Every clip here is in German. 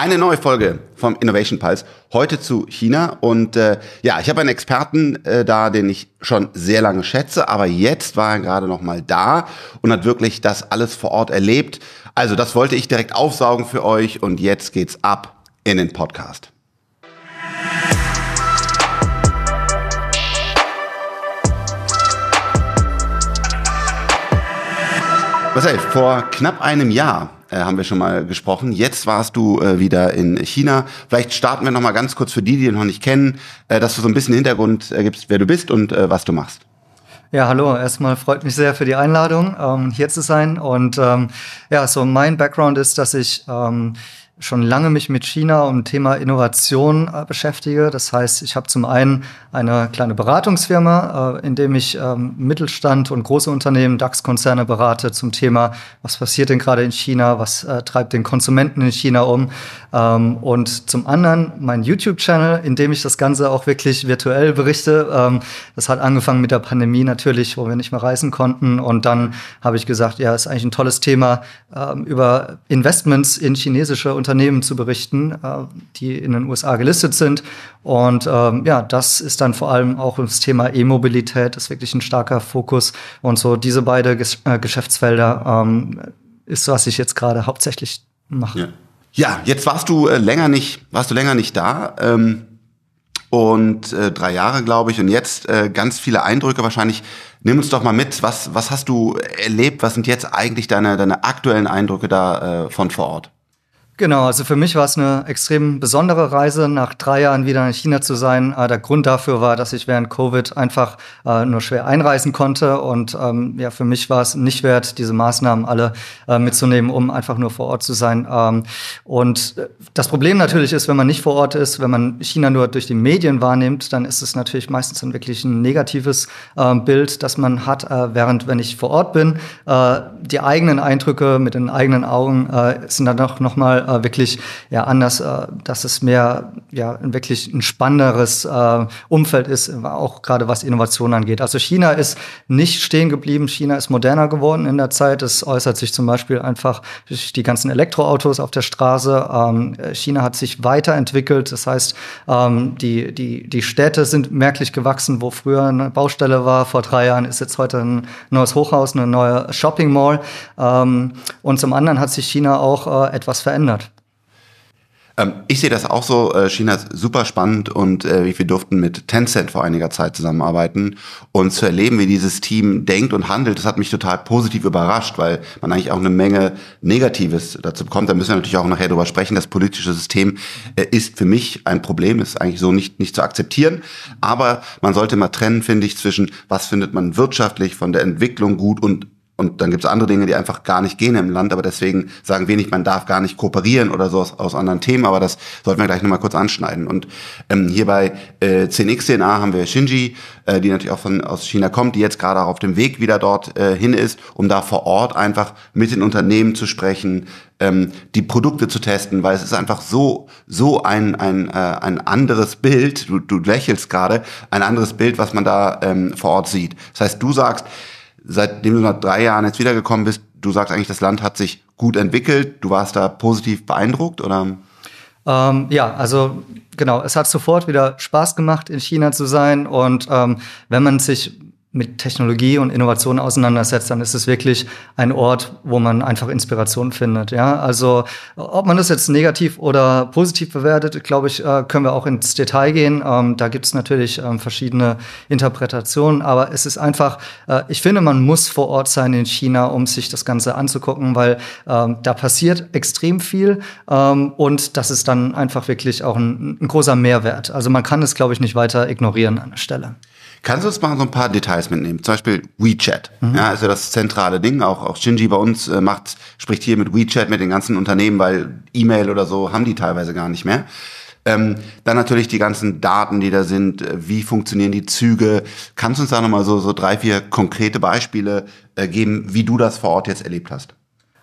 Eine neue Folge vom Innovation Pulse, heute zu China. Und äh, ja, ich habe einen Experten äh, da, den ich schon sehr lange schätze, aber jetzt war er gerade noch mal da und hat wirklich das alles vor Ort erlebt. Also das wollte ich direkt aufsaugen für euch und jetzt geht's ab in den Podcast. Marcel, vor knapp einem Jahr äh, haben wir schon mal gesprochen. Jetzt warst du äh, wieder in China. Vielleicht starten wir noch mal ganz kurz für die, die noch nicht kennen, äh, dass du so ein bisschen Hintergrund äh, gibst, wer du bist und äh, was du machst. Ja, hallo. Erstmal freut mich sehr für die Einladung, ähm, hier zu sein. Und ähm, ja, so mein Background ist, dass ich ähm, schon lange mich mit China und Thema Innovation äh, beschäftige. Das heißt, ich habe zum einen eine kleine Beratungsfirma, äh, in dem ich ähm, Mittelstand und große Unternehmen, DAX-Konzerne berate zum Thema, was passiert denn gerade in China, was äh, treibt den Konsumenten in China um. Ähm, und zum anderen mein YouTube-Channel, in dem ich das Ganze auch wirklich virtuell berichte. Ähm, das hat angefangen mit der Pandemie natürlich, wo wir nicht mehr reisen konnten. Und dann habe ich gesagt, ja, ist eigentlich ein tolles Thema, über Investments in chinesische Unternehmen Unternehmen zu berichten, äh, die in den USA gelistet sind. Und ähm, ja, das ist dann vor allem auch das Thema E-Mobilität, ist wirklich ein starker Fokus. Und so diese beiden Ges äh, Geschäftsfelder ähm, ist, was ich jetzt gerade hauptsächlich mache. Ja. ja. jetzt warst du äh, länger nicht, warst du länger nicht da. Ähm und äh, drei Jahre, glaube ich, und jetzt äh, ganz viele Eindrücke wahrscheinlich. Nimm uns doch mal mit, was, was hast du erlebt, was sind jetzt eigentlich deine, deine aktuellen Eindrücke da äh, von vor Ort? Genau, also für mich war es eine extrem besondere Reise, nach drei Jahren wieder in China zu sein. Äh, der Grund dafür war, dass ich während Covid einfach äh, nur schwer einreisen konnte. Und ähm, ja, für mich war es nicht wert, diese Maßnahmen alle äh, mitzunehmen, um einfach nur vor Ort zu sein. Ähm, und äh, das Problem natürlich ist, wenn man nicht vor Ort ist, wenn man China nur durch die Medien wahrnimmt, dann ist es natürlich meistens ein wirklich ein negatives äh, Bild, das man hat. Äh, während wenn ich vor Ort bin, die eigenen Eindrücke mit den eigenen Augen sind dann doch noch mal äh, wirklich ja anders, äh, dass es mehr ja wirklich ein spannenderes äh, Umfeld ist, auch gerade was Innovation angeht. Also China ist nicht stehen geblieben, China ist moderner geworden in der Zeit. Es äußert sich zum Beispiel einfach durch die ganzen Elektroautos auf der Straße. Ähm, China hat sich weiterentwickelt, das heißt, ähm, die, die, die Städte sind merklich gewachsen, wo früher eine Baustelle war, vor drei Jahren ist jetzt heute ein neues Hochhaus, eine neue Shopping Mall. Ähm, und zum anderen hat sich China auch äh, etwas verändert. Ähm, ich sehe das auch so. Äh, China ist super spannend und äh, wir durften mit Tencent vor einiger Zeit zusammenarbeiten und zu erleben, wie dieses Team denkt und handelt, das hat mich total positiv überrascht, weil man eigentlich auch eine Menge Negatives dazu bekommt. Da müssen wir natürlich auch nachher drüber sprechen. Das politische System äh, ist für mich ein Problem, ist eigentlich so nicht, nicht zu akzeptieren. Aber man sollte mal trennen, finde ich, zwischen was findet man wirtschaftlich von der Entwicklung gut und und dann gibt es andere Dinge, die einfach gar nicht gehen im Land, aber deswegen sagen wir nicht, man darf gar nicht kooperieren oder so aus, aus anderen Themen, aber das sollten wir gleich nochmal kurz anschneiden. Und ähm, hier bei äh, 10xDNA haben wir Shinji, äh, die natürlich auch von aus China kommt, die jetzt gerade auch auf dem Weg wieder dort äh, hin ist, um da vor Ort einfach mit den Unternehmen zu sprechen, ähm, die Produkte zu testen, weil es ist einfach so so ein ein äh, ein anderes Bild. Du, du lächelst gerade, ein anderes Bild, was man da ähm, vor Ort sieht. Das heißt, du sagst seitdem du nach drei Jahren jetzt wiedergekommen bist, du sagst eigentlich, das Land hat sich gut entwickelt. Du warst da positiv beeindruckt oder? Ähm, ja, also genau, es hat sofort wieder Spaß gemacht, in China zu sein. Und ähm, wenn man sich mit Technologie und Innovation auseinandersetzt, dann ist es wirklich ein Ort, wo man einfach Inspiration findet. Ja, also ob man das jetzt negativ oder positiv bewertet, glaube ich, äh, können wir auch ins Detail gehen. Ähm, da gibt es natürlich ähm, verschiedene Interpretationen, aber es ist einfach, äh, ich finde, man muss vor Ort sein in China, um sich das Ganze anzugucken, weil ähm, da passiert extrem viel und das ist dann einfach wirklich auch ein, ein großer Mehrwert. Also man kann es, glaube ich, nicht weiter ignorieren an der Stelle. Kannst du uns mal so ein paar Details mitnehmen? Zum Beispiel WeChat. Mhm. Ja, ist ja das zentrale Ding. Auch, auch Shinji bei uns äh, macht, spricht hier mit WeChat mit den ganzen Unternehmen, weil E-Mail oder so haben die teilweise gar nicht mehr. Ähm, dann natürlich die ganzen Daten, die da sind. Äh, wie funktionieren die Züge? Kannst du uns da nochmal so, so drei, vier konkrete Beispiele äh, geben, wie du das vor Ort jetzt erlebt hast?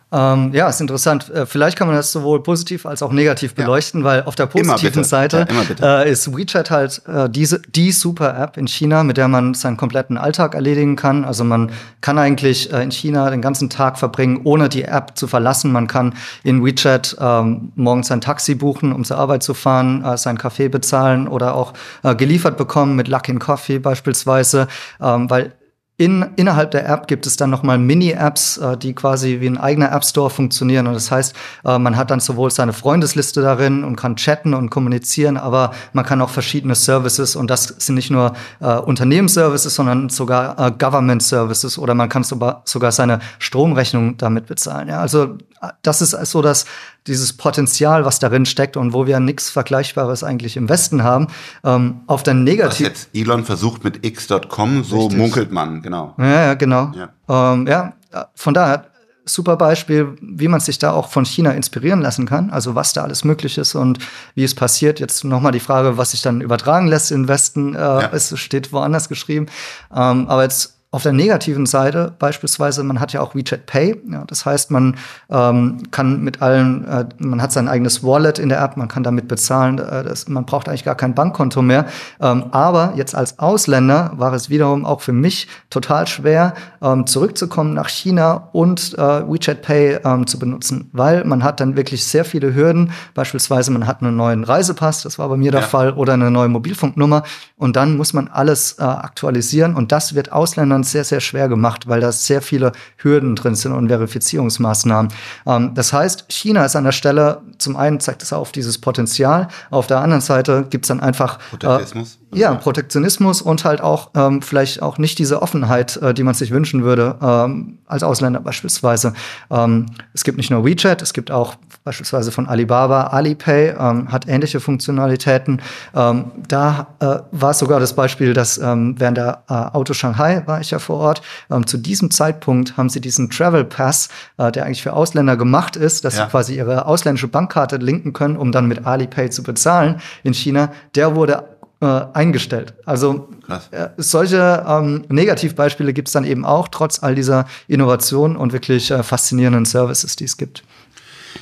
Ähm, ja, ist interessant. Äh, vielleicht kann man das sowohl positiv als auch negativ beleuchten, ja. weil auf der positiven Seite ja, äh, ist WeChat halt äh, diese die super App in China, mit der man seinen kompletten Alltag erledigen kann. Also man kann eigentlich äh, in China den ganzen Tag verbringen, ohne die App zu verlassen. Man kann in WeChat ähm, morgens ein Taxi buchen, um zur Arbeit zu fahren, äh, seinen Kaffee bezahlen oder auch äh, geliefert bekommen mit Luckin Coffee beispielsweise, ähm, weil in, innerhalb der App gibt es dann nochmal Mini-Apps, äh, die quasi wie ein eigener App Store funktionieren. Und das heißt, äh, man hat dann sowohl seine Freundesliste darin und kann chatten und kommunizieren, aber man kann auch verschiedene Services und das sind nicht nur äh, Unternehmensservices, sondern sogar äh, Government Services oder man kann sogar, seine Stromrechnung damit bezahlen. Ja, also das ist so das, dieses Potenzial, was darin steckt und wo wir nichts Vergleichbares eigentlich im Westen haben. Ähm, auf der Negativ. Was jetzt Elon versucht mit X.com, so Richtig. munkelt man, genau. Ja, ja genau. Ja. Ähm, ja, von daher super Beispiel, wie man sich da auch von China inspirieren lassen kann, also was da alles möglich ist und wie es passiert. Jetzt nochmal die Frage, was sich dann übertragen lässt in den Westen, äh, ja. es steht woanders geschrieben. Ähm, aber jetzt auf der negativen Seite beispielsweise, man hat ja auch WeChat Pay. Ja, das heißt, man ähm, kann mit allen, äh, man hat sein eigenes Wallet in der App, man kann damit bezahlen. Äh, das, man braucht eigentlich gar kein Bankkonto mehr. Ähm, aber jetzt als Ausländer war es wiederum auch für mich total schwer, ähm, zurückzukommen nach China und äh, WeChat Pay ähm, zu benutzen, weil man hat dann wirklich sehr viele Hürden. Beispielsweise, man hat einen neuen Reisepass, das war bei mir der ja. Fall, oder eine neue Mobilfunknummer. Und dann muss man alles äh, aktualisieren und das wird Ausländern Deutschland sehr, sehr schwer gemacht, weil da sehr viele Hürden drin sind und Verifizierungsmaßnahmen. Ähm, das heißt, China ist an der Stelle, zum einen zeigt es auf dieses Potenzial, auf der anderen Seite gibt es dann einfach Protektionismus. Äh, ja, Protektionismus und halt auch ähm, vielleicht auch nicht diese Offenheit, äh, die man sich wünschen würde, ähm, als Ausländer beispielsweise. Ähm, es gibt nicht nur WeChat, es gibt auch beispielsweise von Alibaba, Alipay, ähm, hat ähnliche Funktionalitäten. Ähm, da äh, war es sogar das Beispiel, dass während der äh, Auto Shanghai war ich ja vor Ort. Ähm, zu diesem Zeitpunkt haben sie diesen Travel Pass, äh, der eigentlich für Ausländer gemacht ist, dass ja. sie quasi ihre ausländische Bankkarte linken können, um dann mit Alipay zu bezahlen in China. Der wurde äh, eingestellt. Also äh, solche ähm, Negativbeispiele gibt es dann eben auch, trotz all dieser Innovationen und wirklich äh, faszinierenden Services, die es gibt.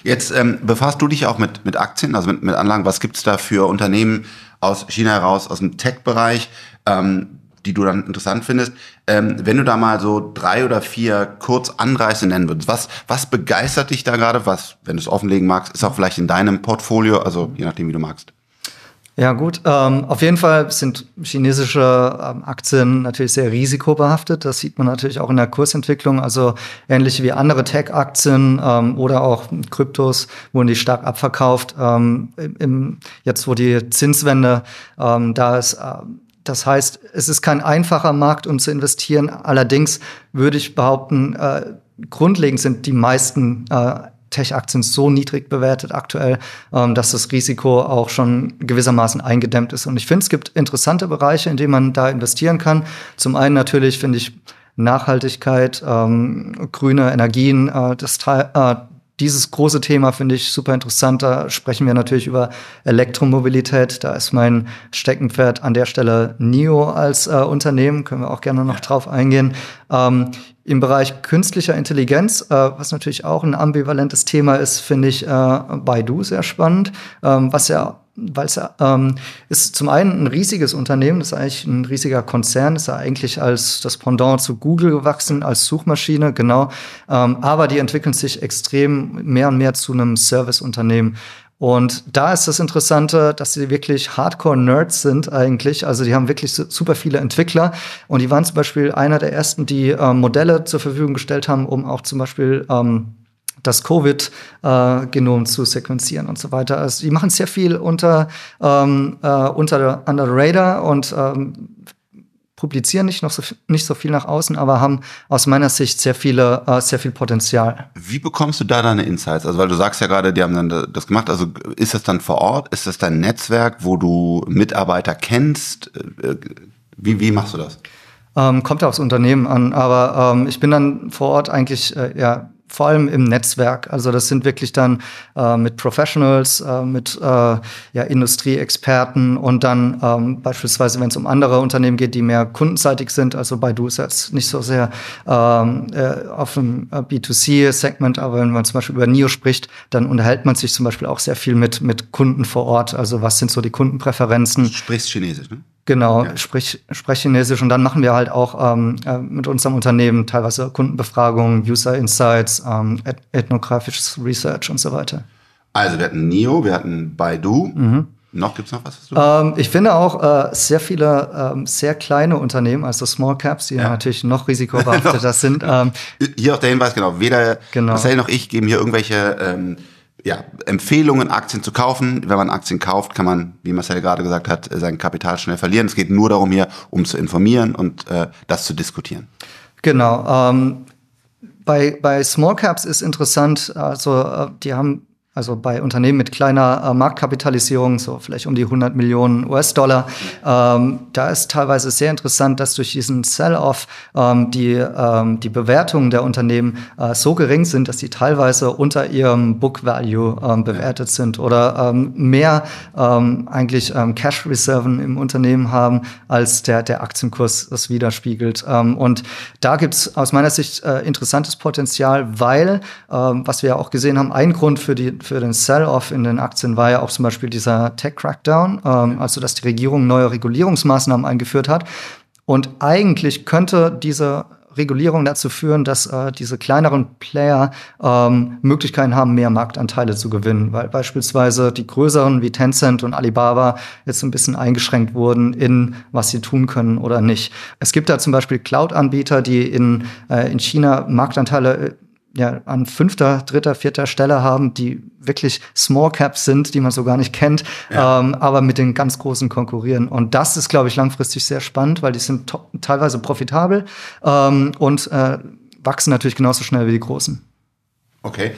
Jetzt ähm, befasst du dich auch mit, mit Aktien, also mit, mit Anlagen. Was gibt es da für Unternehmen aus China heraus, aus dem Tech-Bereich, ähm, die du dann interessant findest? Ähm, wenn du da mal so drei oder vier kurz Anreiße nennen würdest, was, was begeistert dich da gerade? Was, wenn du es offenlegen magst, ist auch vielleicht in deinem Portfolio, also je nachdem, wie du magst. Ja, gut. Ähm, auf jeden Fall sind chinesische ähm, Aktien natürlich sehr risikobehaftet. Das sieht man natürlich auch in der Kursentwicklung. Also ähnlich wie andere Tech-Aktien ähm, oder auch Kryptos wurden die stark abverkauft. Ähm, im, jetzt, wo die Zinswende ähm, da ist, äh, das heißt, es ist kein einfacher Markt, um zu investieren. Allerdings würde ich behaupten, äh, grundlegend sind die meisten äh, Tech-Aktien so niedrig bewertet aktuell, ähm, dass das Risiko auch schon gewissermaßen eingedämmt ist. Und ich finde, es gibt interessante Bereiche, in denen man da investieren kann. Zum einen natürlich finde ich Nachhaltigkeit, ähm, grüne Energien, äh, das Teil, äh, dieses große Thema finde ich super interessant. Da sprechen wir natürlich über Elektromobilität. Da ist mein Steckenpferd an der Stelle NIO als äh, Unternehmen. Können wir auch gerne noch drauf eingehen. Ähm, Im Bereich künstlicher Intelligenz, äh, was natürlich auch ein ambivalentes Thema ist, finde ich äh, Baidu sehr spannend, ähm, was ja weil es ähm, ist zum einen ein riesiges Unternehmen, das ist eigentlich ein riesiger Konzern, ist ja eigentlich als das Pendant zu Google gewachsen, als Suchmaschine, genau. Ähm, aber die entwickeln sich extrem mehr und mehr zu einem Serviceunternehmen. Und da ist das Interessante, dass sie wirklich Hardcore-Nerds sind eigentlich. Also die haben wirklich super viele Entwickler. Und die waren zum Beispiel einer der ersten, die äh, Modelle zur Verfügung gestellt haben, um auch zum Beispiel ähm, das Covid-Genom äh, zu sequenzieren und so weiter. Also die machen sehr viel unter, ähm, äh, unter under the radar und ähm, publizieren nicht noch so, nicht so viel nach außen, aber haben aus meiner Sicht sehr viele, äh, sehr viel Potenzial. Wie bekommst du da deine Insights? Also weil du sagst ja gerade, die haben dann das gemacht. Also ist das dann vor Ort? Ist das dein Netzwerk, wo du Mitarbeiter kennst? Äh, wie, wie machst du das? Ähm, kommt aufs Unternehmen an, aber ähm, ich bin dann vor Ort eigentlich äh, ja vor allem im Netzwerk. Also das sind wirklich dann äh, mit Professionals, äh, mit äh, ja, Industrieexperten und dann ähm, beispielsweise, wenn es um andere Unternehmen geht, die mehr kundenseitig sind. Also bei Du ist jetzt nicht so sehr ähm, äh, auf dem äh, B2C-Segment, aber wenn man zum Beispiel über NIO spricht, dann unterhält man sich zum Beispiel auch sehr viel mit, mit Kunden vor Ort. Also was sind so die Kundenpräferenzen? Du sprichst Chinesisch, ne? Genau, ja. sprich, sprich Chinesisch und dann machen wir halt auch ähm, äh, mit unserem Unternehmen teilweise Kundenbefragungen, User Insights, ähm, ethnografisches Research und so weiter. Also wir hatten NIO, wir hatten Baidu. Mhm. Noch gibt's noch was? Ähm, ich finde auch äh, sehr viele ähm, sehr kleine Unternehmen, also Small Caps, die ja. natürlich noch risikobehafteter sind. Ähm, hier auch der Hinweis, genau. Weder genau. Marcel noch ich geben hier irgendwelche ähm, ja, Empfehlungen, Aktien zu kaufen. Wenn man Aktien kauft, kann man, wie Marcel gerade gesagt hat, sein Kapital schnell verlieren. Es geht nur darum hier, um zu informieren und äh, das zu diskutieren. Genau. Ähm, bei, bei Small Caps ist interessant, also äh, die haben also bei Unternehmen mit kleiner äh, Marktkapitalisierung, so vielleicht um die 100 Millionen US-Dollar, ähm, da ist teilweise sehr interessant, dass durch diesen Sell-off ähm, die, ähm, die Bewertungen der Unternehmen äh, so gering sind, dass sie teilweise unter ihrem Book Value ähm, bewertet sind oder ähm, mehr ähm, eigentlich Cash-Reserven im Unternehmen haben, als der, der Aktienkurs das widerspiegelt. Und da gibt's aus meiner Sicht äh, interessantes Potenzial, weil, was wir ja auch gesehen haben, ein Grund für die für den Sell-off in den Aktien war ja auch zum Beispiel dieser Tech-Crackdown, ähm, also dass die Regierung neue Regulierungsmaßnahmen eingeführt hat. Und eigentlich könnte diese Regulierung dazu führen, dass äh, diese kleineren Player ähm, Möglichkeiten haben, mehr Marktanteile zu gewinnen, weil beispielsweise die größeren wie Tencent und Alibaba jetzt ein bisschen eingeschränkt wurden in was sie tun können oder nicht. Es gibt da zum Beispiel Cloud-Anbieter, die in, äh, in China Marktanteile äh, ja, an fünfter, dritter, vierter Stelle haben, die wirklich Small Caps sind, die man so gar nicht kennt, ja. ähm, aber mit den ganz Großen konkurrieren. Und das ist, glaube ich, langfristig sehr spannend, weil die sind teilweise profitabel ähm, und äh, wachsen natürlich genauso schnell wie die Großen. Okay.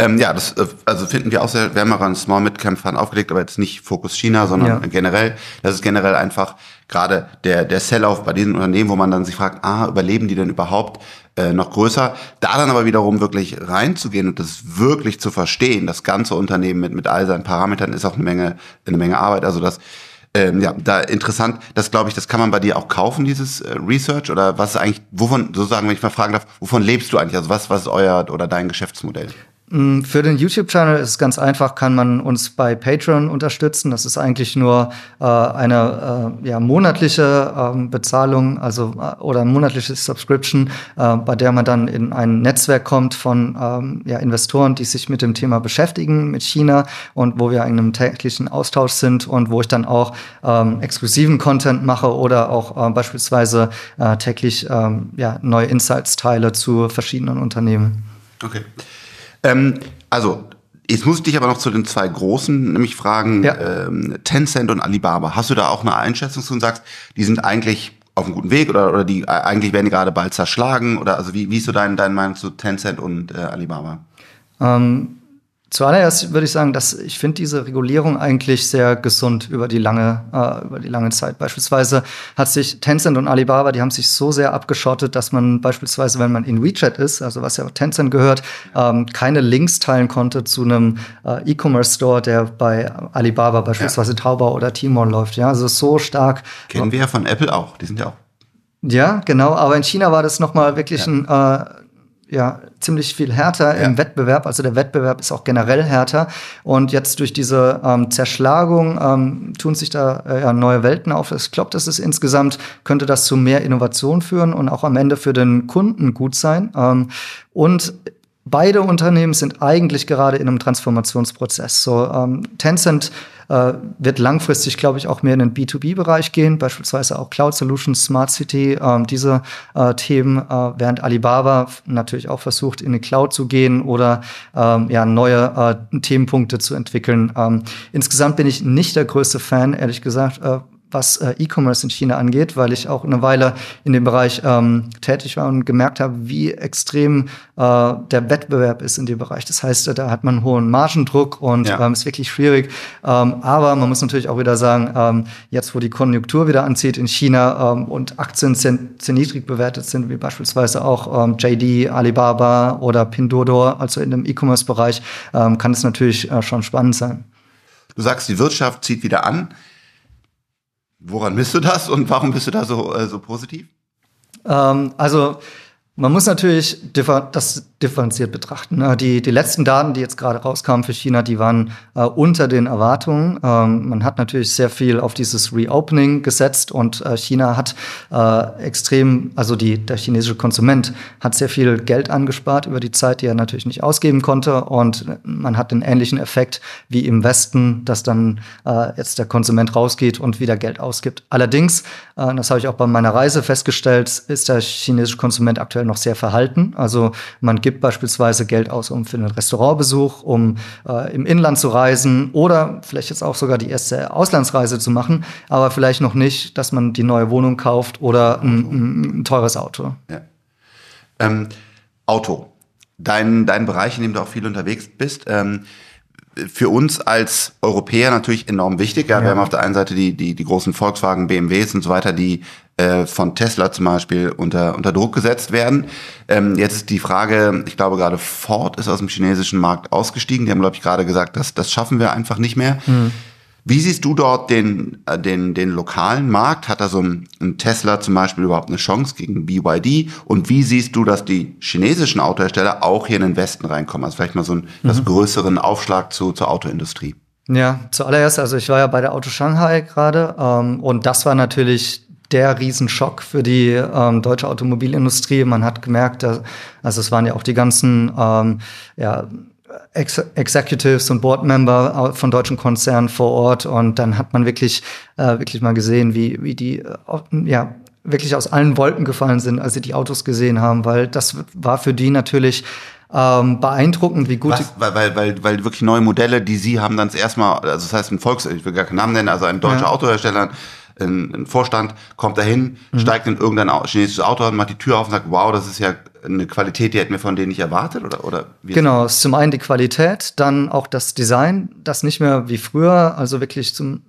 Ähm, ja, das äh, also finden wir auch sehr, wir haben auch einen Small Mid Camp Fund aufgelegt, aber jetzt nicht Fokus China, sondern ja. generell. Das ist generell einfach gerade der, der Sell-off bei diesen Unternehmen, wo man dann sich fragt, ah, überleben die denn überhaupt äh, noch größer? Da dann aber wiederum wirklich reinzugehen und das wirklich zu verstehen, das ganze Unternehmen mit, mit all seinen Parametern ist auch eine Menge, eine Menge Arbeit. Also das, ähm, ja, da interessant, das glaube ich, das kann man bei dir auch kaufen, dieses äh, Research oder was eigentlich, wovon, sozusagen, wenn ich mal fragen darf, wovon lebst du eigentlich? Also was, was ist euer oder dein Geschäftsmodell? Mm, für den YouTube-Channel ist es ganz einfach, kann man uns bei Patreon unterstützen. Das ist eigentlich nur äh, eine äh, ja, monatliche ähm, Bezahlung, also äh, oder monatliche Subscription, äh, bei der man dann in ein Netzwerk kommt von ähm, ja, Investoren, die sich mit dem Thema beschäftigen, mit China und wo wir in einem täglichen Austausch sind und wo ich dann auch ähm, exklusiven Content mache oder auch äh, beispielsweise äh, täglich ähm, ja, neue Insights teile zu verschiedenen Unternehmen. Okay. Ähm, also, Jetzt muss ich dich aber noch zu den zwei großen nämlich fragen, ja. ähm, Tencent und Alibaba. Hast du da auch eine Einschätzung zu und sagst, die sind eigentlich auf einem guten Weg oder, oder die äh, eigentlich werden die gerade bald zerschlagen? Oder also wie, wie ist so dein, dein Meinung zu Tencent und äh, Alibaba? Ähm, Zuallererst würde ich sagen, dass ich finde diese Regulierung eigentlich sehr gesund über die lange äh, über die lange Zeit. Beispielsweise hat sich Tencent und Alibaba, die haben sich so sehr abgeschottet, dass man beispielsweise, wenn man in WeChat ist, also was ja auch Tencent gehört, ähm, keine Links teilen konnte zu einem äh, E-Commerce Store, der bei Alibaba beispielsweise ja. Taobao oder Tmall läuft. Ja, also so stark. Kennen wir ja von Apple auch. Die sind ja auch. Ja, genau. Aber in China war das noch mal wirklich ja. ein äh, ja ziemlich viel härter ja. im Wettbewerb. Also der Wettbewerb ist auch generell härter. Und jetzt durch diese ähm, Zerschlagung ähm, tun sich da äh, neue Welten auf. Ich glaube, das ist insgesamt könnte das zu mehr Innovation führen und auch am Ende für den Kunden gut sein. Ähm, und Beide Unternehmen sind eigentlich gerade in einem Transformationsprozess. So ähm, Tencent äh, wird langfristig, glaube ich, auch mehr in den B2B-Bereich gehen, beispielsweise auch Cloud Solutions, Smart City, äh, diese äh, Themen, äh, während Alibaba natürlich auch versucht, in die Cloud zu gehen oder ähm, ja, neue äh, Themenpunkte zu entwickeln. Ähm, insgesamt bin ich nicht der größte Fan, ehrlich gesagt, äh, was äh, E-Commerce in China angeht, weil ich auch eine Weile in dem Bereich ähm, tätig war und gemerkt habe, wie extrem äh, der Wettbewerb ist in dem Bereich. Das heißt, da hat man einen hohen Margendruck und ja. ähm, ist wirklich schwierig. Ähm, aber man muss natürlich auch wieder sagen, ähm, jetzt wo die Konjunktur wieder anzieht in China ähm, und Aktien sehr, sehr niedrig bewertet sind, wie beispielsweise auch ähm, JD, Alibaba oder Pinduoduo, also in dem E-Commerce-Bereich, ähm, kann es natürlich äh, schon spannend sein. Du sagst, die Wirtschaft zieht wieder an. Woran misst du das und warum bist du da so, äh, so positiv? Ähm, also man muss natürlich das differenziert betrachten. Ne? Die, die letzten Daten, die jetzt gerade rauskamen für China, die waren äh, unter den Erwartungen. Ähm, man hat natürlich sehr viel auf dieses Reopening gesetzt und äh, China hat äh, extrem, also die, der chinesische Konsument hat sehr viel Geld angespart über die Zeit, die er natürlich nicht ausgeben konnte. Und man hat den ähnlichen Effekt wie im Westen, dass dann äh, jetzt der Konsument rausgeht und wieder Geld ausgibt. Allerdings, äh, das habe ich auch bei meiner Reise festgestellt, ist der chinesische Konsument aktuell noch sehr verhalten. Also man gibt beispielsweise Geld aus, um für einen Restaurantbesuch, um äh, im Inland zu reisen oder vielleicht jetzt auch sogar die erste Auslandsreise zu machen, aber vielleicht noch nicht, dass man die neue Wohnung kauft oder ein, ein teures Auto. Ja. Ähm, Auto. Dein, dein Bereich, in dem du auch viel unterwegs bist. Ähm, für uns als Europäer natürlich enorm wichtig. Ja, ja. Wir haben auf der einen Seite die, die, die großen Volkswagen, BMWs und so weiter, die äh, von Tesla zum Beispiel unter, unter Druck gesetzt werden. Ähm, jetzt ist die Frage, ich glaube gerade Ford ist aus dem chinesischen Markt ausgestiegen. Die haben, glaube ich, gerade gesagt, dass das schaffen wir einfach nicht mehr. Mhm. Wie siehst du dort den, äh, den, den lokalen Markt? Hat da so ein, ein, Tesla zum Beispiel überhaupt eine Chance gegen BYD? Und wie siehst du, dass die chinesischen Autohersteller auch hier in den Westen reinkommen? Also vielleicht mal so einen mhm. größeren Aufschlag zu, zur Autoindustrie. Ja, zuallererst, also ich war ja bei der Auto Shanghai gerade ähm, und das war natürlich der Riesenschock für die ähm, deutsche Automobilindustrie. Man hat gemerkt, dass, also es waren ja auch die ganzen ähm, ja, Ex Executives und Boardmember von deutschen Konzernen vor Ort und dann hat man wirklich, äh, wirklich mal gesehen, wie, wie die äh, ja, wirklich aus allen Wolken gefallen sind, als sie die Autos gesehen haben, weil das war für die natürlich ähm, beeindruckend, wie gut. Was? Weil, weil, weil, weil wirklich neue Modelle, die sie haben dann erstmal, also das heißt ein Volks, ich will gar keinen Namen nennen, also ein deutscher ja. Autohersteller, ein, ein Vorstand kommt dahin, mhm. steigt in irgendein chinesisches Auto und macht die Tür auf und sagt, wow, das ist ja eine Qualität, die hätten wir von denen nicht erwartet? Oder, oder genau, ist zum einen die Qualität, dann auch das Design, das nicht mehr wie früher, also wirklich zum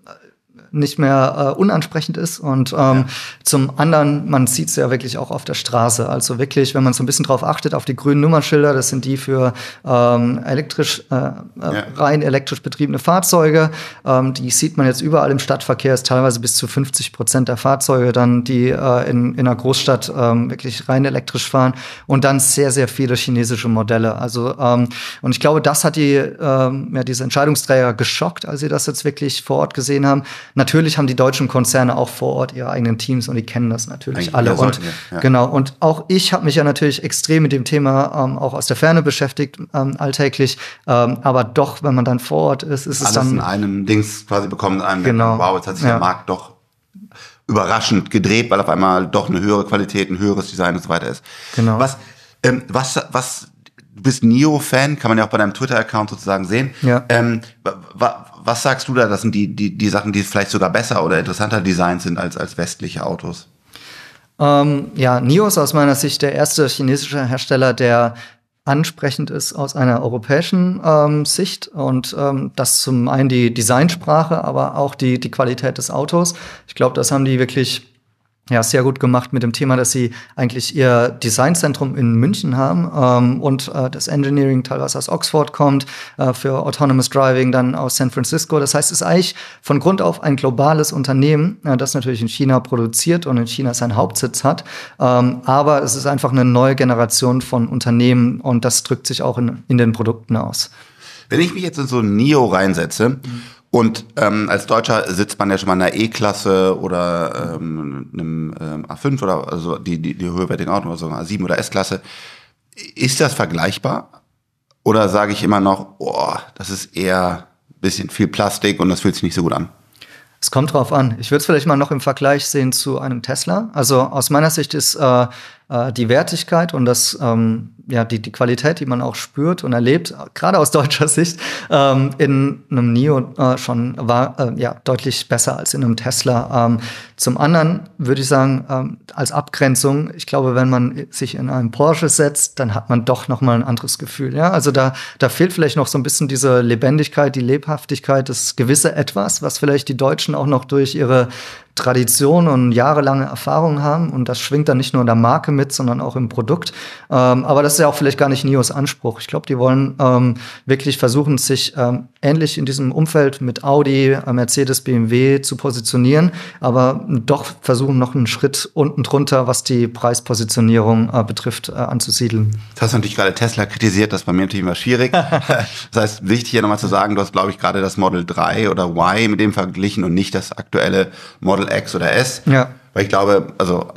nicht mehr äh, unansprechend ist. Und ähm, ja. zum anderen, man sieht es ja wirklich auch auf der Straße. Also wirklich, wenn man so ein bisschen drauf achtet, auf die grünen Nummernschilder, das sind die für ähm, elektrisch, äh, äh ja. rein elektrisch betriebene Fahrzeuge. Ähm, die sieht man jetzt überall im Stadtverkehr, ist teilweise bis zu 50 Prozent der Fahrzeuge dann, die äh, in, in einer Großstadt ähm, wirklich rein elektrisch fahren. Und dann sehr, sehr viele chinesische Modelle. Also, ähm, und ich glaube, das hat die, ähm, ja, diese Entscheidungsträger geschockt, als sie das jetzt wirklich vor Ort gesehen haben natürlich haben die deutschen Konzerne auch vor Ort ihre eigenen Teams und die kennen das natürlich Eigentlich alle. Und ja. genau, und auch ich habe mich ja natürlich extrem mit dem Thema ähm, auch aus der Ferne beschäftigt, ähm, alltäglich. Ähm, aber doch, wenn man dann vor Ort ist, ist Alles es dann. in einem Dings quasi bekommen, einem genau. wow, jetzt hat sich ja. der Markt doch überraschend gedreht, weil auf einmal doch eine höhere Qualität, ein höheres Design und so weiter ist. Genau. Was, ähm, was, was du bist Neo-Fan, kann man ja auch bei deinem Twitter-Account sozusagen sehen. Ja. Ähm, was sagst du da? Das sind die, die, die Sachen, die vielleicht sogar besser oder interessanter designt sind als, als westliche Autos? Ähm, ja, NIO ist aus meiner Sicht der erste chinesische Hersteller, der ansprechend ist aus einer europäischen ähm, Sicht und ähm, das zum einen die Designsprache, aber auch die, die Qualität des Autos. Ich glaube, das haben die wirklich ja, sehr gut gemacht mit dem Thema, dass sie eigentlich ihr Designzentrum in München haben ähm, und äh, das Engineering teilweise aus Oxford kommt, äh, für Autonomous Driving dann aus San Francisco. Das heißt, es ist eigentlich von Grund auf ein globales Unternehmen, äh, das natürlich in China produziert und in China seinen Hauptsitz hat. Ähm, aber es ist einfach eine neue Generation von Unternehmen und das drückt sich auch in, in den Produkten aus. Wenn ich mich jetzt in so ein NIO reinsetze, mhm und ähm, als Deutscher sitzt man ja schon mal in einer E-Klasse oder ähm, einem ähm, A5 oder also die, die, die höherwertigen Autos, also A7 oder S-Klasse. Ist das vergleichbar? Oder sage ich immer noch, oh, das ist eher ein bisschen viel Plastik und das fühlt sich nicht so gut an? Es kommt drauf an. Ich würde es vielleicht mal noch im Vergleich sehen zu einem Tesla. Also aus meiner Sicht ist äh, äh, die Wertigkeit und das ähm, ja, die, die Qualität, die man auch spürt und erlebt, gerade aus deutscher Sicht, ähm, in einem NIO äh, schon war äh, ja deutlich besser als in einem Tesla. Ähm, zum anderen würde ich sagen, ähm, als Abgrenzung, ich glaube, wenn man sich in einem Porsche setzt, dann hat man doch noch mal ein anderes Gefühl. Ja, also da, da fehlt vielleicht noch so ein bisschen diese Lebendigkeit, die Lebhaftigkeit, das gewisse Etwas, was vielleicht die Deutschen auch noch durch ihre Tradition und jahrelange Erfahrung haben. Und das schwingt dann nicht nur in der Marke mit, sondern auch im Produkt. Ähm, aber das ist ja auch vielleicht gar nicht NIOs Anspruch. Ich glaube, die wollen ähm, wirklich versuchen, sich ähm, ähnlich in diesem Umfeld mit Audi, äh, Mercedes, BMW zu positionieren, aber doch versuchen, noch einen Schritt unten drunter, was die Preispositionierung äh, betrifft, äh, anzusiedeln. Das hast du natürlich gerade Tesla kritisiert, das ist bei mir natürlich immer schwierig. das heißt, wichtig hier nochmal zu sagen, du hast, glaube ich, gerade das Model 3 oder Y mit dem verglichen und nicht das aktuelle Model X oder S. Ja. Weil ich glaube, also,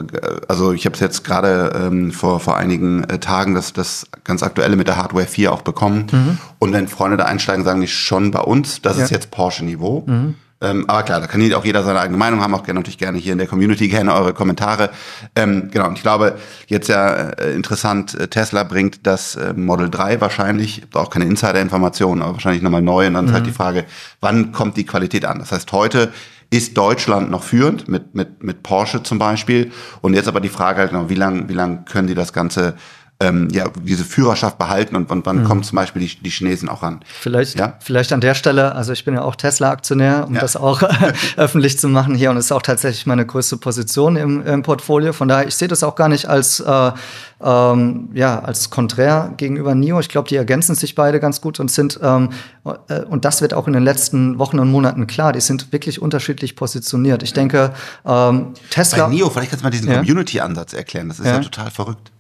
also ich habe es jetzt gerade ähm, vor, vor einigen äh, Tagen das, das ganz aktuelle mit der Hardware 4 auch bekommen. Mhm. Und wenn Freunde da einsteigen, sagen die schon bei uns, das ja. ist jetzt Porsche-Niveau. Mhm. Ähm, aber klar, da kann auch jeder seine eigene Meinung haben, auch gerne, natürlich gerne hier in der Community gerne eure Kommentare. Ähm, genau, und ich glaube, jetzt ja äh, interessant, äh, Tesla bringt das äh, Model 3 wahrscheinlich, auch keine Insider-Informationen, aber wahrscheinlich nochmal neu. Und dann mhm. ist halt mhm. die Frage, wann kommt die Qualität an? Das heißt, heute ist Deutschland noch führend mit, mit, mit Porsche zum Beispiel. Und jetzt aber die Frage halt noch, wie lange wie lang können die das Ganze ähm, ja, diese Führerschaft behalten und, und wann mhm. kommen zum Beispiel die, die Chinesen auch ran? Vielleicht, ja? vielleicht an der Stelle, also ich bin ja auch Tesla-Aktionär, um ja. das auch öffentlich zu machen hier und es ist auch tatsächlich meine größte Position im, im Portfolio. Von daher, ich sehe das auch gar nicht als, äh, ähm, ja, als konträr gegenüber NIO. Ich glaube, die ergänzen sich beide ganz gut und sind, ähm, äh, und das wird auch in den letzten Wochen und Monaten klar, die sind wirklich unterschiedlich positioniert. Ich denke, ähm, Tesla. Bei NIO, vielleicht kannst du mal diesen ja. Community-Ansatz erklären. Das ist ja, ja total verrückt.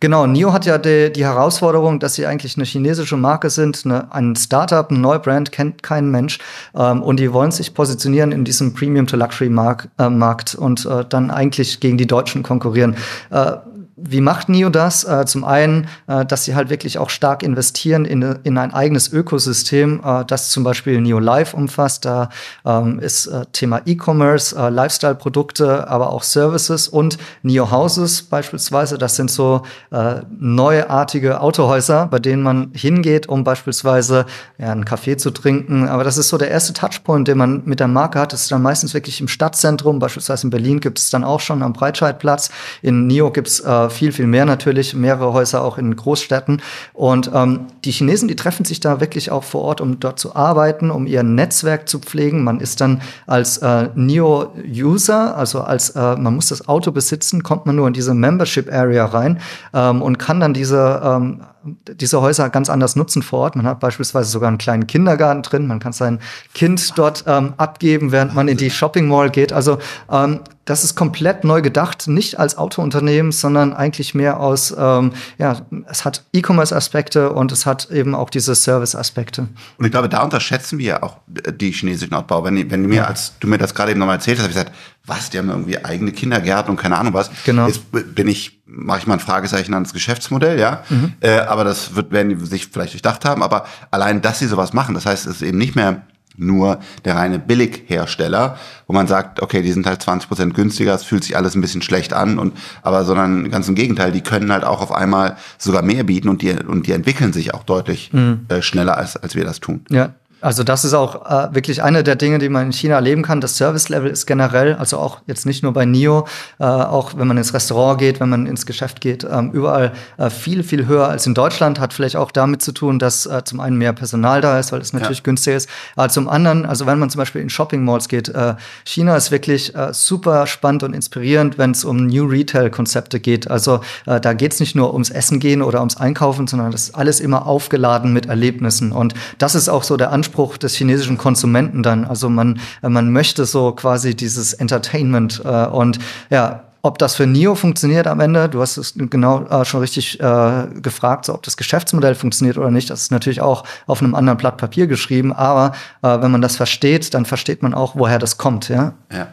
Genau, NIO hat ja die, die, Herausforderung, dass sie eigentlich eine chinesische Marke sind, eine, ein Startup, ein Neubrand, kennt kein Mensch. Ähm, und die wollen sich positionieren in diesem Premium-to-Luxury-Markt äh, und äh, dann eigentlich gegen die Deutschen konkurrieren. Äh, wie macht NIO das? Äh, zum einen, äh, dass sie halt wirklich auch stark investieren in, in ein eigenes Ökosystem, äh, das zum Beispiel NIO Live umfasst. Da ähm, ist Thema E-Commerce, Lifestyle-Produkte, aber auch Services und NIO Houses beispielsweise. Das sind so neuartige Autohäuser, bei denen man hingeht, um beispielsweise ja, einen Kaffee zu trinken. Aber das ist so der erste Touchpoint, den man mit der Marke hat. Das ist dann meistens wirklich im Stadtzentrum. Beispielsweise in Berlin gibt es dann auch schon am Breitscheidplatz. In NIO gibt es viel, viel mehr natürlich, mehrere Häuser auch in Großstädten. Und ähm, die Chinesen, die treffen sich da wirklich auch vor Ort, um dort zu arbeiten, um ihr Netzwerk zu pflegen. Man ist dann als äh, Neo-User, also als äh, man muss das Auto besitzen, kommt man nur in diese Membership Area rein ähm, und kann dann diese ähm, diese Häuser ganz anders nutzen vor Ort. Man hat beispielsweise sogar einen kleinen Kindergarten drin. Man kann sein Kind dort ähm, abgeben, während man in die Shopping Mall geht. Also ähm, das ist komplett neu gedacht, nicht als Autounternehmen, sondern eigentlich mehr aus, ähm, ja, es hat E-Commerce-Aspekte und es hat eben auch diese Service-Aspekte. Und ich glaube, da unterschätzen wir auch die chinesischen Autobau. Wenn, wenn du mir, als du mir das gerade eben nochmal erzählt hast, habe ich gesagt, was, die haben irgendwie eigene Kindergärten und keine Ahnung was. Genau. Jetzt bin ich, mache ich mal ein Fragezeichen ans Geschäftsmodell, ja. Mhm. Äh, aber das wird, werden die sich vielleicht durchdacht haben. Aber allein, dass sie sowas machen, das heißt, es ist eben nicht mehr nur der reine Billighersteller, wo man sagt, okay, die sind halt 20 Prozent günstiger, es fühlt sich alles ein bisschen schlecht an und aber sondern ganz im Gegenteil, die können halt auch auf einmal sogar mehr bieten und die und die entwickeln sich auch deutlich mhm. äh, schneller als als wir das tun. Ja, also das ist auch äh, wirklich eine der Dinge, die man in China erleben kann. Das Service-Level ist generell, also auch jetzt nicht nur bei NIO, äh, auch wenn man ins Restaurant geht, wenn man ins Geschäft geht, ähm, überall äh, viel, viel höher als in Deutschland. Hat vielleicht auch damit zu tun, dass äh, zum einen mehr Personal da ist, weil es natürlich ja. günstiger ist. Aber zum anderen, also wenn man zum Beispiel in Shopping-Malls geht, äh, China ist wirklich äh, super spannend und inspirierend, wenn es um New Retail-Konzepte geht. Also da geht es nicht nur ums Essen gehen oder ums Einkaufen, sondern das ist alles immer aufgeladen mit Erlebnissen. Und das ist auch so der Anspruch, Anspruch des chinesischen Konsumenten dann. Also man, man möchte so quasi dieses Entertainment äh, und ja, ob das für NIO funktioniert am Ende, du hast es genau äh, schon richtig äh, gefragt, so, ob das Geschäftsmodell funktioniert oder nicht, das ist natürlich auch auf einem anderen Blatt Papier geschrieben, aber äh, wenn man das versteht, dann versteht man auch, woher das kommt. Ja. ja.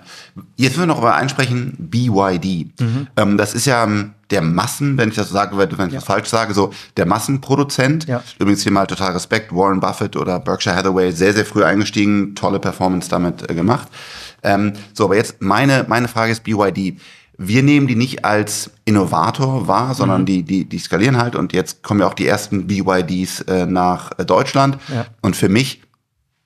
Jetzt müssen wir noch über einsprechen, BYD. Mhm. Ähm, das ist ja ähm, der Massen, wenn ich das so sage, wenn ich ja. das falsch sage, so der Massenproduzent. Ja. Übrigens hier mal total Respekt, Warren Buffett oder Berkshire Hathaway, sehr, sehr früh eingestiegen, tolle Performance damit äh, gemacht. Ähm, so, aber jetzt meine, meine Frage ist BYD wir nehmen die nicht als Innovator wahr, sondern mhm. die, die, die skalieren halt und jetzt kommen ja auch die ersten BYDs äh, nach äh, Deutschland. Ja. Und für mich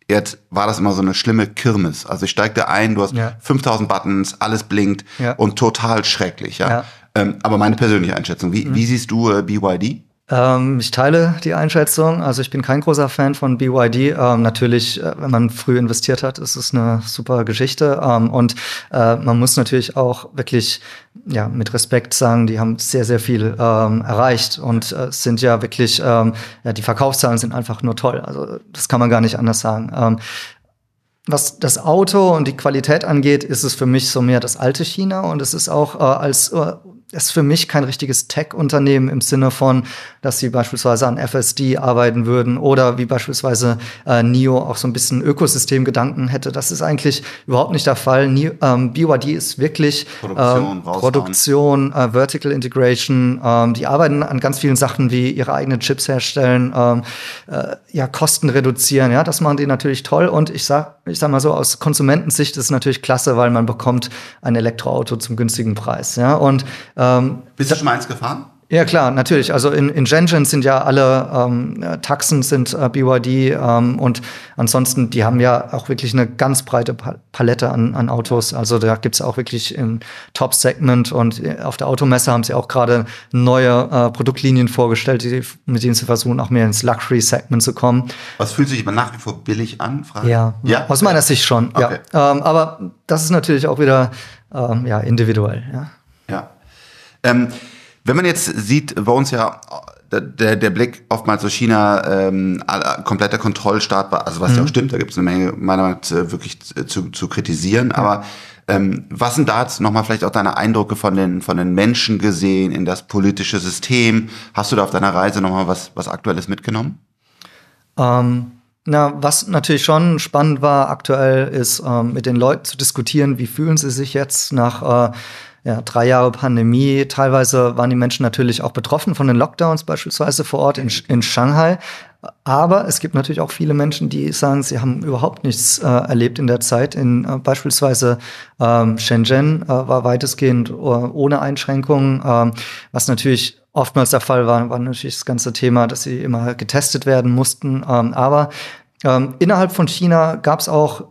jetzt war das immer so eine schlimme Kirmes. Also ich steigte ein, du hast ja. 5000 Buttons, alles blinkt ja. und total schrecklich. Ja. ja. Ähm, aber meine persönliche Einschätzung, wie, mhm. wie siehst du äh, BYD? Ähm, ich teile die Einschätzung. Also ich bin kein großer Fan von BYD. Ähm, natürlich, äh, wenn man früh investiert hat, ist es eine super Geschichte. Ähm, und äh, man muss natürlich auch wirklich ja, mit Respekt sagen, die haben sehr, sehr viel ähm, erreicht und äh, sind ja wirklich, ähm, ja, die Verkaufszahlen sind einfach nur toll. Also das kann man gar nicht anders sagen. Ähm, was das Auto und die Qualität angeht, ist es für mich so mehr das alte China und es ist auch äh, als äh, ist für mich kein richtiges Tech-Unternehmen im Sinne von, dass sie beispielsweise an FSD arbeiten würden oder wie beispielsweise äh, NIO auch so ein bisschen Ökosystemgedanken hätte. Das ist eigentlich überhaupt nicht der Fall. NIO, ähm, BYD ist wirklich Produktion, äh, Produktion äh, Vertical Integration. Ähm, die arbeiten an ganz vielen Sachen wie ihre eigenen Chips herstellen, ähm, äh, ja, Kosten reduzieren. Ja, das machen die natürlich toll. Und ich sag, ich sag mal so, aus Konsumentensicht ist es natürlich klasse, weil man bekommt ein Elektroauto zum günstigen Preis. Ja, und ähm, Bist du schon mal eins gefahren? Ja, klar, natürlich. Also in, in Shenzhen sind ja alle ähm, Taxen sind äh, BYD ähm, und ansonsten, die haben ja auch wirklich eine ganz breite Palette an, an Autos. Also da gibt's auch wirklich im Top-Segment und äh, auf der Automesse haben sie auch gerade neue äh, Produktlinien vorgestellt, die, mit denen sie versuchen, auch mehr ins Luxury-Segment zu kommen. Was fühlt sich aber nach wie vor billig an? Frage? Ja, ja, aus meiner Sicht schon. Okay. Ja. Ähm, aber das ist natürlich auch wieder ähm, ja, individuell. Ja. ja. Ähm, wenn man jetzt sieht, bei uns ja der, der Blick oftmals so China ähm, kompletter Kontrollstaat war, also was mhm. ja auch stimmt, da gibt es eine Menge meiner Meinung nach äh, wirklich zu, zu kritisieren, ja. aber ähm, was sind da jetzt nochmal vielleicht auch deine Eindrücke von den, von den Menschen gesehen in das politische System? Hast du da auf deiner Reise nochmal was, was Aktuelles mitgenommen? Ähm, na, was natürlich schon spannend war aktuell, ist ähm, mit den Leuten zu diskutieren, wie fühlen sie sich jetzt nach äh, ja, drei Jahre Pandemie. Teilweise waren die Menschen natürlich auch betroffen von den Lockdowns, beispielsweise vor Ort in, in Shanghai. Aber es gibt natürlich auch viele Menschen, die sagen, sie haben überhaupt nichts äh, erlebt in der Zeit. In äh, beispielsweise ähm, Shenzhen äh, war weitestgehend äh, ohne Einschränkungen, ähm, was natürlich oftmals der Fall war, war natürlich das ganze Thema, dass sie immer getestet werden mussten. Ähm, aber ähm, innerhalb von China gab es auch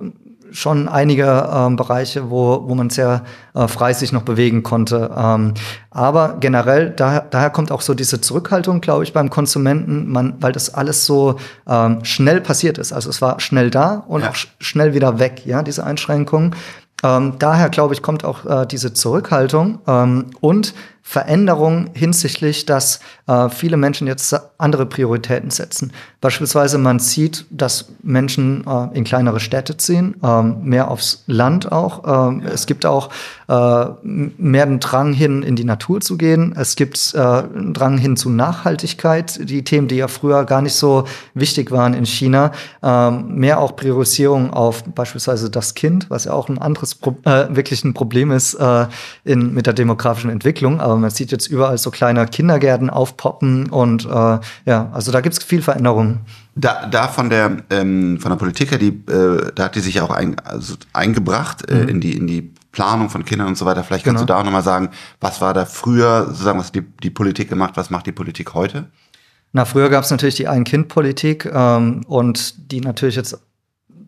schon einige ähm, Bereiche, wo, wo man sehr äh, frei sich noch bewegen konnte. Ähm, aber generell, daher, daher kommt auch so diese Zurückhaltung, glaube ich, beim Konsumenten, man, weil das alles so ähm, schnell passiert ist. Also es war schnell da und ja. auch sch schnell wieder weg, ja, diese Einschränkungen. Ähm, daher, glaube ich, kommt auch äh, diese Zurückhaltung ähm, und Veränderung hinsichtlich, dass äh, viele Menschen jetzt andere Prioritäten setzen. Beispielsweise man sieht, dass Menschen äh, in kleinere Städte ziehen, äh, mehr aufs Land auch. Ähm, ja. Es gibt auch äh, mehr den Drang hin, in die Natur zu gehen. Es gibt äh, einen Drang hin zu Nachhaltigkeit, die Themen, die ja früher gar nicht so wichtig waren in China. Ähm, mehr auch Priorisierung auf beispielsweise das Kind, was ja auch ein anderes Pro äh, wirklich ein Problem ist in, mit der demografischen Entwicklung. Aber man sieht jetzt überall so kleine Kindergärten aufpoppen und äh, ja, also da gibt es viel Veränderungen. Da, da von der ähm, von der Politik die, äh, da hat die sich auch ein, also eingebracht äh, mhm. in die in die Planung von Kindern und so weiter. Vielleicht kannst genau. du da auch nochmal sagen, was war da früher, sozusagen, was die, die Politik gemacht, was macht die Politik heute? Na, früher gab es natürlich die Ein-Kind-Politik ähm, und die natürlich jetzt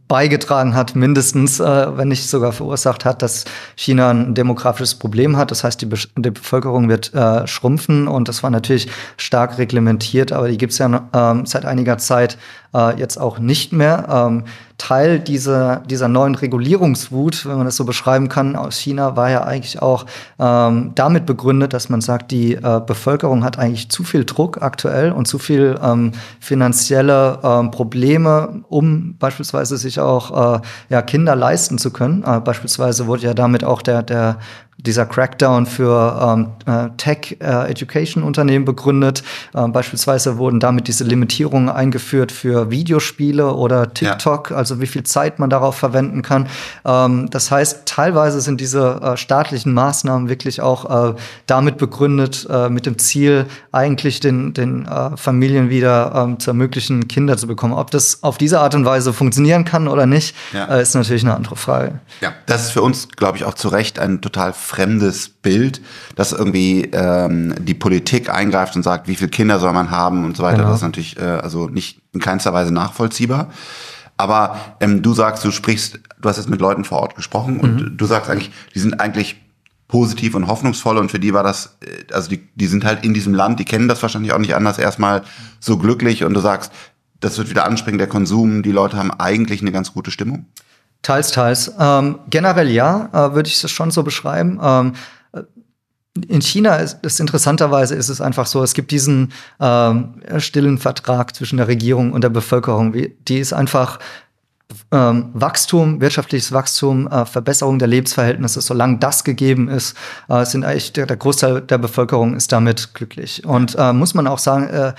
beigetragen hat, mindestens, äh, wenn nicht sogar verursacht hat, dass China ein demografisches Problem hat. Das heißt, die, Be die Bevölkerung wird äh, schrumpfen und das war natürlich stark reglementiert, aber die gibt es ja ähm, seit einiger Zeit äh, jetzt auch nicht mehr. Ähm, Teil dieser, dieser neuen Regulierungswut, wenn man das so beschreiben kann, aus China war ja eigentlich auch ähm, damit begründet, dass man sagt, die äh, Bevölkerung hat eigentlich zu viel Druck aktuell und zu viel ähm, finanzielle ähm, Probleme, um beispielsweise sich auch äh, ja, Kinder leisten zu können. Äh, beispielsweise wurde ja damit auch der, der dieser Crackdown für ähm, äh, Tech-Education-Unternehmen äh, begründet. Ähm, beispielsweise wurden damit diese Limitierungen eingeführt für Videospiele oder TikTok, ja. also wie viel Zeit man darauf verwenden kann. Ähm, das heißt, teilweise sind diese äh, staatlichen Maßnahmen wirklich auch äh, damit begründet, äh, mit dem Ziel, eigentlich den, den äh, Familien wieder ähm, zu ermöglichen, Kinder zu bekommen. Ob das auf diese Art und Weise funktionieren kann oder nicht, ja. äh, ist natürlich eine andere Frage. Ja, das ist für uns, glaube ich, auch zu Recht ein total fremdes Bild, dass irgendwie ähm, die Politik eingreift und sagt, wie viele Kinder soll man haben und so weiter. Genau. Das ist natürlich äh, also nicht in keinster Weise nachvollziehbar. Aber ähm, du sagst, du sprichst, du hast jetzt mit Leuten vor Ort gesprochen mhm. und du sagst eigentlich, die sind eigentlich positiv und hoffnungsvoll und für die war das, äh, also die, die sind halt in diesem Land, die kennen das wahrscheinlich auch nicht anders, erstmal so glücklich und du sagst, das wird wieder anspringen, der Konsum, die Leute haben eigentlich eine ganz gute Stimmung? Teils, teils. Ähm, generell ja, äh, würde ich es schon so beschreiben. Ähm, in China ist, ist interessanterweise ist es einfach so, es gibt diesen ähm, stillen Vertrag zwischen der Regierung und der Bevölkerung. Die ist einfach ähm, Wachstum, wirtschaftliches Wachstum, äh, Verbesserung der Lebensverhältnisse, solange das gegeben ist, äh, sind eigentlich der, der, Großteil der Bevölkerung ist damit glücklich. Und äh, muss man auch sagen, äh,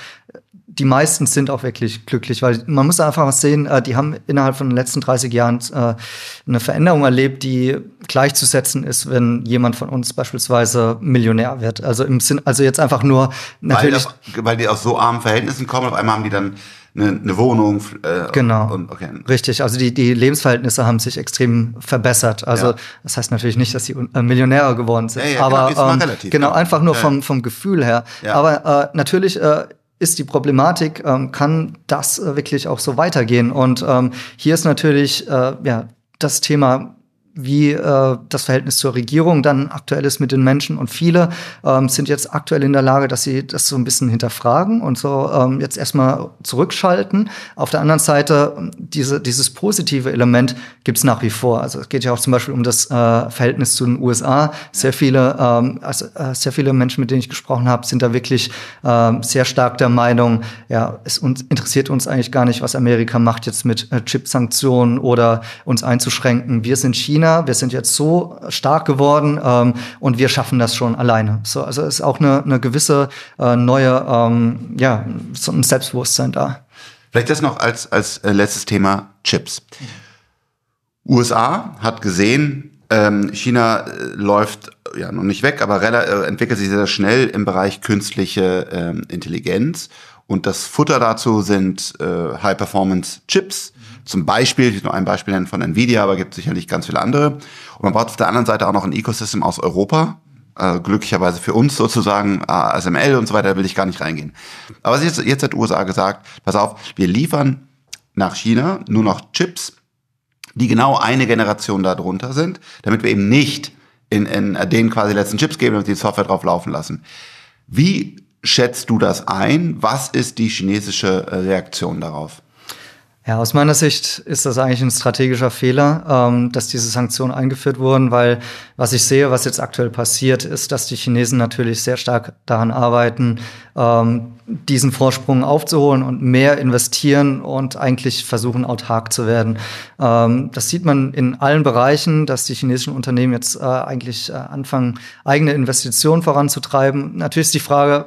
die meisten sind auch wirklich glücklich, weil man muss einfach was sehen, äh, die haben innerhalb von den letzten 30 Jahren äh, eine Veränderung erlebt, die gleichzusetzen ist, wenn jemand von uns beispielsweise Millionär wird. Also im Sinn, also jetzt einfach nur natürlich. Weil, das, weil die aus so armen Verhältnissen kommen, auf einmal haben die dann eine, eine Wohnung. Äh, genau. Und, okay. Richtig. Also die, die Lebensverhältnisse haben sich extrem verbessert. Also ja. das heißt natürlich nicht, dass sie äh, Millionäre geworden sind. Ja, ja, aber genau, ähm, relativ, genau einfach nur vom, vom Gefühl her. Aber äh, natürlich äh, ist die Problematik, ähm, kann das äh, wirklich auch so weitergehen? Und ähm, hier ist natürlich äh, ja, das Thema wie äh, das Verhältnis zur Regierung dann aktuell ist mit den Menschen. Und viele ähm, sind jetzt aktuell in der Lage, dass sie das so ein bisschen hinterfragen und so ähm, jetzt erstmal zurückschalten. Auf der anderen Seite, diese, dieses positive Element gibt es nach wie vor. Also es geht ja auch zum Beispiel um das äh, Verhältnis zu den USA. Sehr viele, ähm, also, äh, sehr viele Menschen, mit denen ich gesprochen habe, sind da wirklich äh, sehr stark der Meinung, ja, es uns, interessiert uns eigentlich gar nicht, was Amerika macht jetzt mit äh, Chip-Sanktionen oder uns einzuschränken. Wir sind China China, wir sind jetzt so stark geworden ähm, und wir schaffen das schon alleine. So, also ist auch eine, eine gewisse äh, neue, ähm, ja, so ein Selbstbewusstsein da. Vielleicht das noch als, als äh, letztes Thema Chips. USA hat gesehen, ähm, China äh, läuft ja noch nicht weg, aber äh, entwickelt sich sehr schnell im Bereich künstliche ähm, Intelligenz. Und das Futter dazu sind äh, High-Performance-Chips, zum Beispiel, ich nur ein Beispiel nennen von Nvidia, aber gibt sicherlich ganz viele andere. Und man braucht auf der anderen Seite auch noch ein Ecosystem aus Europa. Äh, glücklicherweise für uns sozusagen, ASML und so weiter, da will ich gar nicht reingehen. Aber jetzt, jetzt hat USA gesagt, pass auf, wir liefern nach China nur noch Chips, die genau eine Generation darunter sind, damit wir eben nicht in, in denen quasi letzten Chips geben und die Software drauf laufen lassen. Wie schätzt du das ein? Was ist die chinesische Reaktion darauf? Ja, aus meiner Sicht ist das eigentlich ein strategischer Fehler, ähm, dass diese Sanktionen eingeführt wurden, weil was ich sehe, was jetzt aktuell passiert, ist, dass die Chinesen natürlich sehr stark daran arbeiten, ähm, diesen Vorsprung aufzuholen und mehr investieren und eigentlich versuchen, autark zu werden. Ähm, das sieht man in allen Bereichen, dass die chinesischen Unternehmen jetzt äh, eigentlich äh, anfangen, eigene Investitionen voranzutreiben. Natürlich ist die Frage,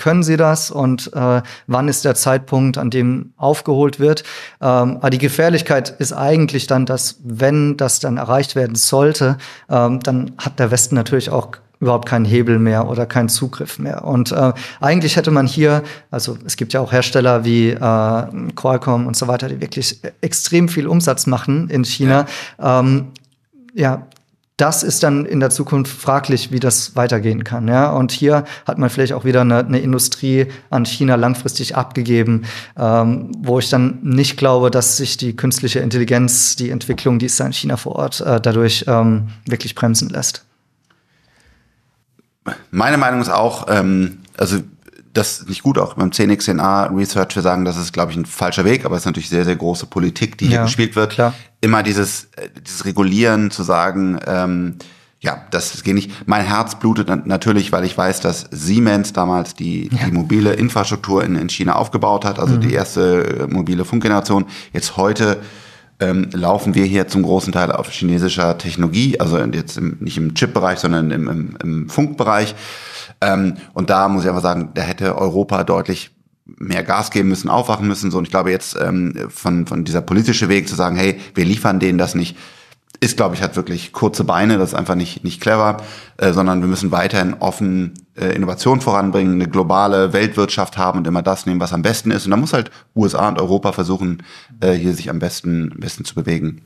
können sie das und äh, wann ist der Zeitpunkt, an dem aufgeholt wird. Ähm, aber die Gefährlichkeit ist eigentlich dann, dass wenn das dann erreicht werden sollte, ähm, dann hat der Westen natürlich auch überhaupt keinen Hebel mehr oder keinen Zugriff mehr. Und äh, eigentlich hätte man hier, also es gibt ja auch Hersteller wie äh, Qualcomm und so weiter, die wirklich extrem viel Umsatz machen in China. Ja, ähm, ja das ist dann in der Zukunft fraglich, wie das weitergehen kann. Ja? Und hier hat man vielleicht auch wieder eine, eine Industrie an China langfristig abgegeben, ähm, wo ich dann nicht glaube, dass sich die künstliche Intelligenz, die Entwicklung, die ist da in China vor Ort, äh, dadurch ähm, wirklich bremsen lässt. Meine Meinung ist auch, ähm, also das ist nicht gut, auch beim 10xNA Research, wir sagen, das ist, glaube ich, ein falscher Weg, aber es ist natürlich sehr, sehr große Politik, die ja, hier gespielt wird. Klar. Immer dieses, äh, dieses Regulieren, zu sagen, ähm, ja, das geht nicht. Mein Herz blutet natürlich, weil ich weiß, dass Siemens damals die, ja. die mobile Infrastruktur in, in China aufgebaut hat, also mhm. die erste äh, mobile Funkgeneration. Jetzt heute ähm, laufen wir hier zum großen Teil auf chinesischer Technologie, also jetzt im, nicht im Chip-Bereich, sondern im, im, im Funkbereich. Ähm, und da muss ich einfach sagen, da hätte Europa deutlich mehr Gas geben müssen, aufwachen müssen. So, und ich glaube jetzt ähm, von, von dieser politische Weg zu sagen, hey, wir liefern denen das nicht, ist, glaube ich, hat wirklich kurze Beine, das ist einfach nicht, nicht clever, äh, sondern wir müssen weiterhin offen äh, Innovation voranbringen, eine globale Weltwirtschaft haben und immer das nehmen, was am besten ist. Und da muss halt USA und Europa versuchen, äh, hier sich am besten, am besten zu bewegen.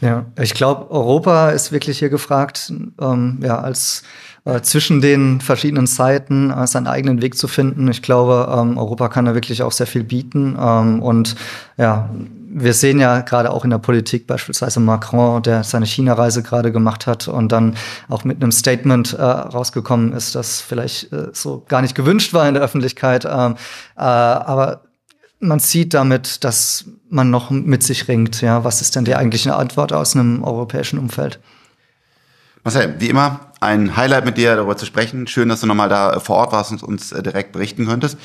Ja, ich glaube, Europa ist wirklich hier gefragt, ähm, ja, als äh, zwischen den verschiedenen Zeiten äh, seinen eigenen Weg zu finden. Ich glaube, ähm, Europa kann da wirklich auch sehr viel bieten. Ähm, und ja, wir sehen ja gerade auch in der Politik beispielsweise Macron, der seine China-Reise gerade gemacht hat und dann auch mit einem Statement äh, rausgekommen ist, das vielleicht äh, so gar nicht gewünscht war in der Öffentlichkeit. Ähm, äh, aber man sieht damit, dass man noch mit sich ringt. Ja, was ist denn die eigentliche Antwort aus einem europäischen Umfeld? Marcel, wie immer, ein Highlight mit dir darüber zu sprechen. Schön, dass du nochmal da vor Ort warst und uns äh, direkt berichten könntest.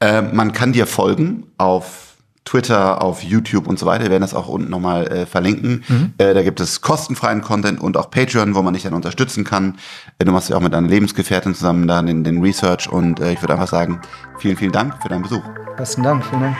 Äh, man kann dir folgen auf Twitter, auf YouTube und so weiter. Wir werden das auch unten nochmal äh, verlinken. Mhm. Äh, da gibt es kostenfreien Content und auch Patreon, wo man dich dann unterstützen kann. Äh, du machst ja auch mit deiner Lebensgefährtin zusammen da den, den Research und äh, ich würde einfach sagen, vielen, vielen Dank für deinen Besuch. Besten Dank, vielen Dank.